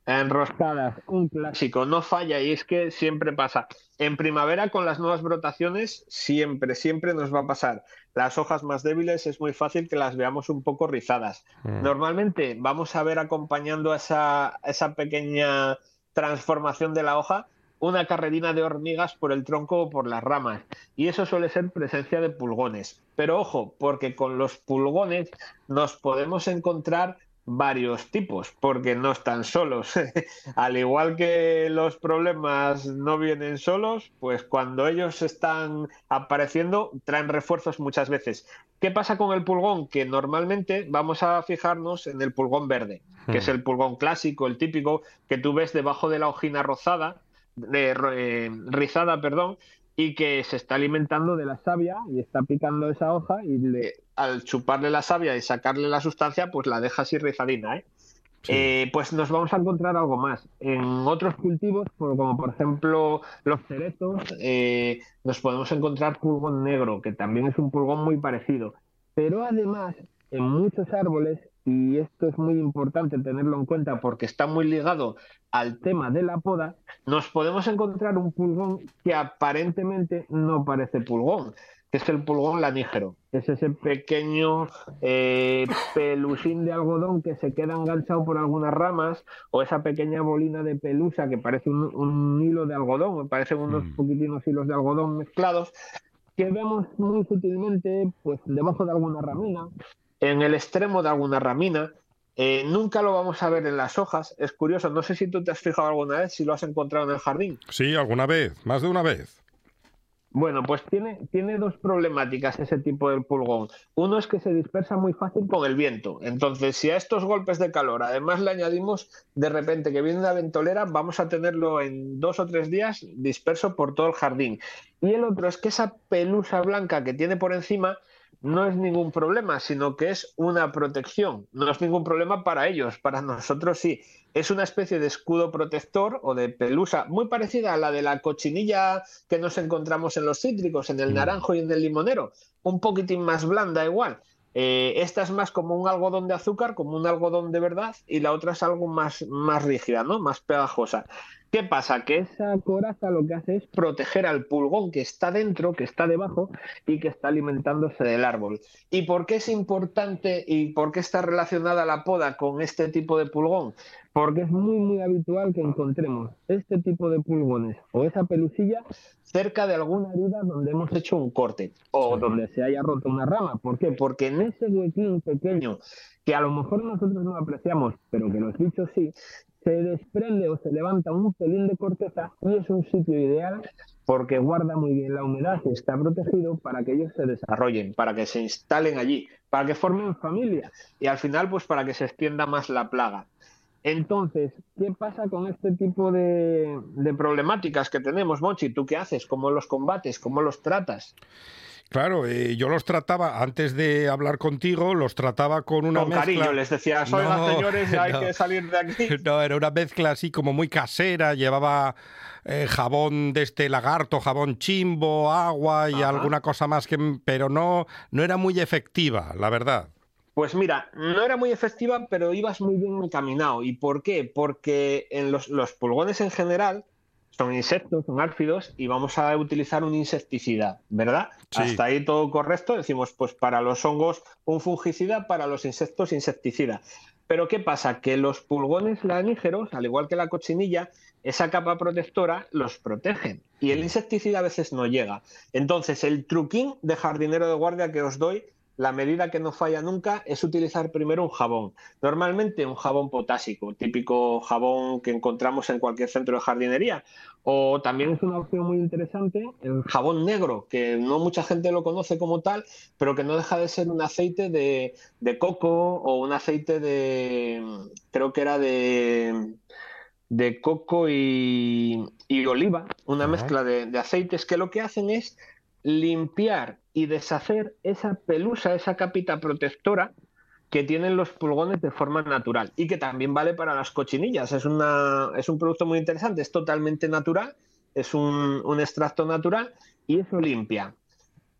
Enroscadas, un clásico, no falla y es que siempre pasa. En primavera con las nuevas brotaciones siempre, siempre nos va a pasar. Las hojas más débiles es muy fácil que las veamos un poco rizadas. Mm. Normalmente vamos a ver acompañando a esa, esa pequeña transformación de la hoja una carrerina de hormigas por el tronco o por las ramas. Y eso suele ser presencia de pulgones. Pero ojo, porque con los pulgones nos podemos encontrar varios tipos, porque no están solos. Al igual que los problemas no vienen solos, pues cuando ellos están apareciendo traen refuerzos muchas veces. ¿Qué pasa con el pulgón? Que normalmente vamos a fijarnos en el pulgón verde, que es el pulgón clásico, el típico que tú ves debajo de la hojina rozada, de, eh, rizada, perdón, y que se está alimentando de la savia y está picando esa hoja y le, al chuparle la savia y sacarle la sustancia, pues la deja así rizadina, ¿eh? Sí. Eh, pues nos vamos a encontrar algo más. En otros cultivos, como por ejemplo los cerezos, eh, nos podemos encontrar pulgón negro, que también es un pulgón muy parecido. Pero además, en muchos árboles, y esto es muy importante tenerlo en cuenta porque está muy ligado al tema de la poda, nos podemos encontrar un pulgón que aparentemente no parece pulgón, es el pulgón lanígero. Es ese pequeño eh, pelusín de algodón que se queda enganchado por algunas ramas, o esa pequeña bolina de pelusa que parece un, un hilo de algodón, parecen unos Mm. poquitinos hilos de algodón mezclados, que vemos muy sutilmente pues debajo de alguna ramina, en el extremo de alguna ramina. Eh, nunca lo vamos a ver en las hojas. Es curioso, no sé si tú te has fijado alguna vez, si lo has encontrado en el jardín. Sí, alguna vez, más de una vez. Bueno, pues tiene, tiene dos problemáticas ese tipo de pulgón. Uno es que se dispersa muy fácil con el viento. Entonces, si a estos golpes de calor además le añadimos de repente que viene una ventolera, vamos a tenerlo en dos o tres días disperso por todo el jardín. Y el otro es que esa pelusa blanca que tiene por encima no es ningún problema, sino que es una protección. No es ningún problema para ellos, para nosotros sí. Es una especie de escudo protector o de pelusa muy parecida a la de la cochinilla que nos encontramos en los cítricos, en el naranjo y en el limonero. Un poquitín más blanda igual. Eh, esta es más como un algodón de azúcar, como un algodón de verdad, y la otra es algo más, más rígida, ¿no? Más pegajosa. ¿Qué pasa? Que esa coraza lo que hace es proteger al pulgón que está dentro, que está debajo y que está alimentándose del árbol. ¿Y por qué es importante y por qué está relacionada la poda con este tipo de pulgón? Porque es muy, muy habitual que encontremos este tipo de pulgones o esa pelusilla cerca de alguna herida donde hemos hecho un corte o donde se haya roto una rama. ¿Por qué? Porque en ese huequín pequeño que a lo mejor nosotros no apreciamos, pero que los bichos sí, se desprende o se levanta un pelín de corteza y es un sitio ideal porque guarda muy bien la humedad y está protegido para que ellos se desarrollen, para que se instalen allí, para que formen familia y al final pues para que se extienda más la plaga. Entonces, ¿qué pasa con este tipo de, de problemáticas que tenemos, Mochi? ¿Tú qué haces? ¿Cómo los combates? ¿Cómo los tratas? Claro, eh, yo los trataba, antes de hablar contigo, los trataba con una con mezcla... cariño, les decía, oigan señores, ya hay no. que salir de aquí. No, era una mezcla así como muy casera, llevaba eh, jabón de este lagarto, jabón chimbo, agua y Ajá. alguna cosa más, que, pero no, no era muy efectiva, la verdad. Pues mira, no era muy efectiva, pero ibas muy bien encaminado. ¿Y por qué? Porque en los, los pulgones en general son insectos, son árfidos y vamos a utilizar un insecticida, ¿verdad? Sí. Hasta ahí todo correcto. Decimos, pues para los hongos un fungicida, para los insectos insecticida. Pero ¿qué pasa? Que los pulgones lanígeros, al igual que la cochinilla, esa capa protectora los protegen y el insecticida a veces no llega. Entonces, el truquín de jardinero de guardia que os doy la medida que no falla nunca es utilizar primero un jabón. Normalmente un jabón potásico, típico jabón que encontramos en cualquier centro de jardinería. O también es una opción muy interesante el jabón negro, que no mucha gente lo conoce como tal, pero que no deja de ser un aceite de, de coco o un aceite de, creo que era de, de coco y, y oliva, una Ajá. mezcla de, de aceites que lo que hacen es limpiar y deshacer esa pelusa, esa capita protectora que tienen los pulgones de forma natural y que también vale para las cochinillas. Es, una, es un producto muy interesante, es totalmente natural, es un, un extracto natural y eso limpia.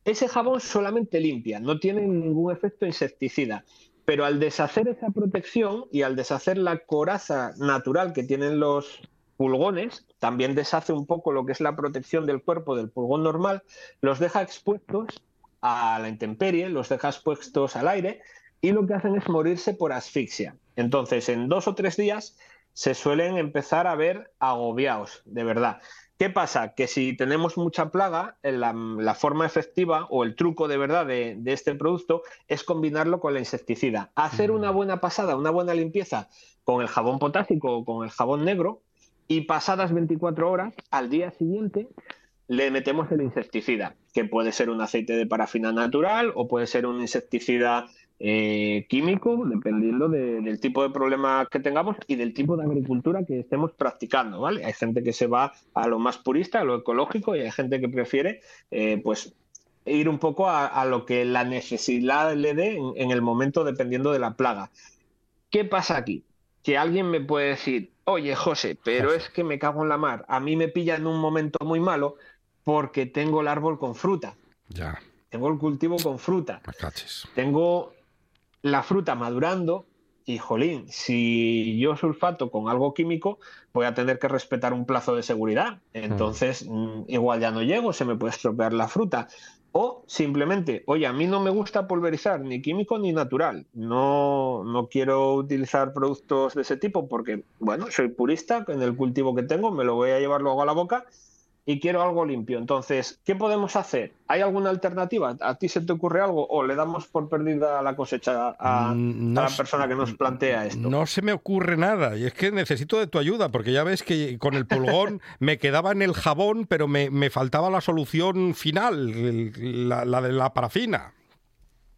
Ese jabón solamente limpia, no tiene ningún efecto insecticida, pero al deshacer esa protección y al deshacer la coraza natural que tienen los pulgones, también deshace un poco lo que es la protección del cuerpo del pulgón normal, los deja expuestos a la intemperie, los deja expuestos al aire y lo que hacen es morirse por asfixia. Entonces, en dos o tres días se suelen empezar a ver agobiados, de verdad. ¿Qué pasa? Que si tenemos mucha plaga, la, la forma efectiva o el truco de verdad de, de, este producto es combinarlo con la insecticida. Hacer una buena pasada, una buena limpieza con el jabón potásico o con el jabón negro y pasadas 24 horas, al día siguiente, le metemos el insecticida, que puede ser un aceite de parafina natural o puede ser un insecticida eh, químico, dependiendo de, del tipo de problema que tengamos y del tipo de agricultura que estemos practicando, ¿vale? Hay gente que se va a lo más purista, a lo ecológico, y hay gente que prefiere, eh, pues, ir un poco a, lo que la necesidad le dé en el momento dependiendo de la plaga. ¿Qué pasa aquí? Que alguien me puede decir, oye José, pero es que me cago en la mar, a mí me pilla en un momento muy malo porque tengo el árbol con fruta. Ya. Tengo el cultivo con fruta. Tengo la fruta madurando y, jolín, si yo sulfato con algo químico, voy a tener que respetar un plazo de seguridad. Entonces, mm. igual ya no llego, se me puede estropear la fruta. O simplemente, oye, a mí no me gusta pulverizar ni químico ni natural. No, no quiero utilizar productos de ese tipo porque, bueno, soy purista en el cultivo que tengo, me lo voy a llevar luego a la boca y quiero algo limpio. Entonces, ¿qué podemos hacer? ¿Hay alguna alternativa? ¿A ti se te ocurre algo o le damos por perdida la cosecha a, Mm, a la persona que nos plantea esto? No se me ocurre nada y es que necesito de tu ayuda porque ya ves que con el pulgón me quedaba en el jabón pero me, me faltaba la solución final, la, la de la parafina.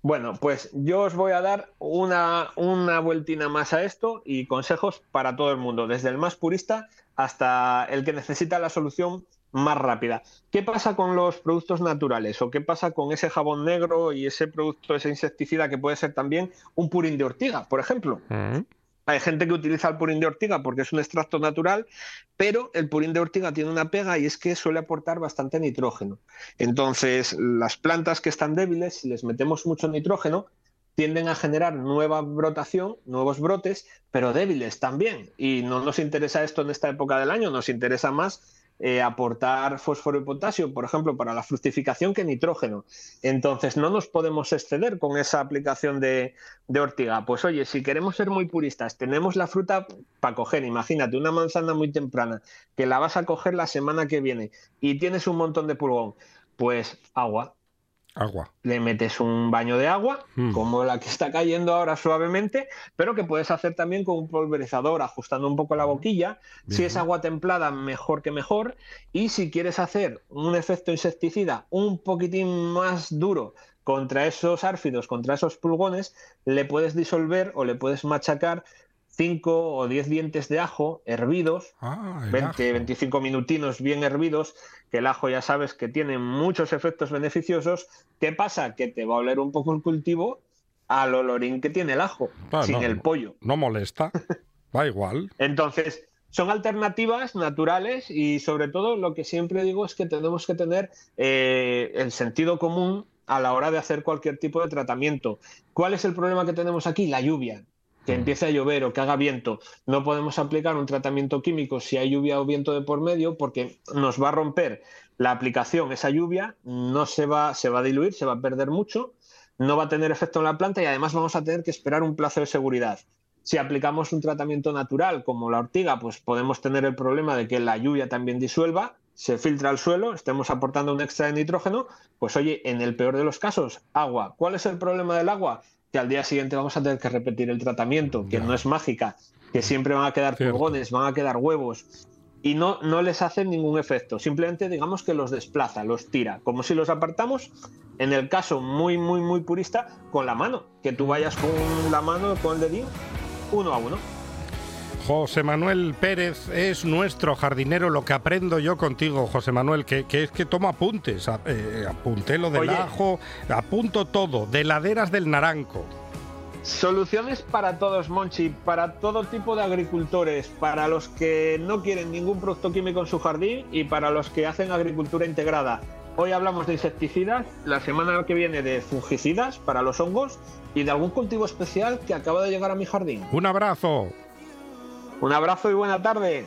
Bueno, pues yo os voy a dar una, una vueltina más a esto y consejos para todo el mundo, desde el más purista hasta el que necesita la solución más rápida. ¿Qué pasa con los productos naturales o qué pasa con ese jabón negro y ese producto, ese insecticida que puede ser también un purín de ortiga, por ejemplo? Hay gente que utiliza el purín de ortiga porque es un extracto natural, pero el purín de ortiga tiene una pega y es que suele aportar bastante nitrógeno. Entonces, las plantas que están débiles, si les metemos mucho nitrógeno, tienden a generar nueva brotación, nuevos brotes, pero débiles también. Y no nos interesa esto en esta época del año, nos interesa más eh, aportar fósforo y potasio, por ejemplo, para la fructificación que nitrógeno. Entonces, no nos podemos exceder con esa aplicación de, de ortiga. Pues oye, si queremos ser muy puristas, tenemos la fruta para coger. Imagínate una manzana muy temprana que la vas a coger la semana que viene y tienes un montón de pulgón. Pues agua, Agua. le metes un baño de agua, Mm. como la que está cayendo ahora suavemente, pero que puedes hacer también con un pulverizador, ajustando un poco la boquilla. Si es agua templada, mejor que mejor. Y si quieres hacer un efecto insecticida un poquitín más duro contra esos árfidos, contra esos pulgones, le puedes disolver o le puedes machacar 5 o 10 dientes de ajo hervidos Ah, el 20, ajo. 25 minutinos bien hervidos, que el ajo ya sabes que tiene muchos efectos beneficiosos. ¿Qué pasa? Que te va a oler un poco el cultivo al olorín que tiene el ajo, Ah, sin no, el pollo. No molesta. Va igual. Entonces, son alternativas naturales y sobre todo lo que siempre digo es que tenemos que tener eh, el sentido común a la hora de hacer cualquier tipo de tratamiento. ¿Cuál es el problema que tenemos aquí? La lluvia. Que empiece a llover o que haga viento. No podemos aplicar un tratamiento químico si hay lluvia o viento de por medio porque nos va a romper la aplicación, esa lluvia, no se va, se va a diluir, se va a perder mucho, no va a tener efecto en la planta y además vamos a tener que esperar un plazo de seguridad. Si aplicamos un tratamiento natural como la ortiga, pues podemos tener el problema de que la lluvia también disuelva, se filtra al suelo, estemos aportando un extra de nitrógeno, pues oye, en el peor de los casos, agua. ¿Cuál es el problema del agua? Que al día siguiente vamos a tener que repetir el tratamiento, que no es mágica, que siempre van a quedar pulgones, van a quedar huevos y no, no les hace ningún efecto. Simplemente digamos que los desplaza, los tira, como si los apartamos, en el caso muy, muy, muy purista, con la mano. Que tú vayas con la mano, con el dedín, uno a uno. José Manuel Pérez es nuestro jardinero. Lo que aprendo yo contigo, José Manuel, que, que es que tomo apuntes. A- eh, apunté lo del Oye. ajo, apunto todo. De laderas del naranco. Soluciones para todos, Monchi, para todo tipo de agricultores, para los que no quieren ningún producto químico en su jardín y para los que hacen agricultura integrada. Hoy hablamos de insecticidas, la semana que viene de fungicidas para los hongos y de algún cultivo especial que acaba de llegar a mi jardín. Un abrazo. Un abrazo y buena tarde.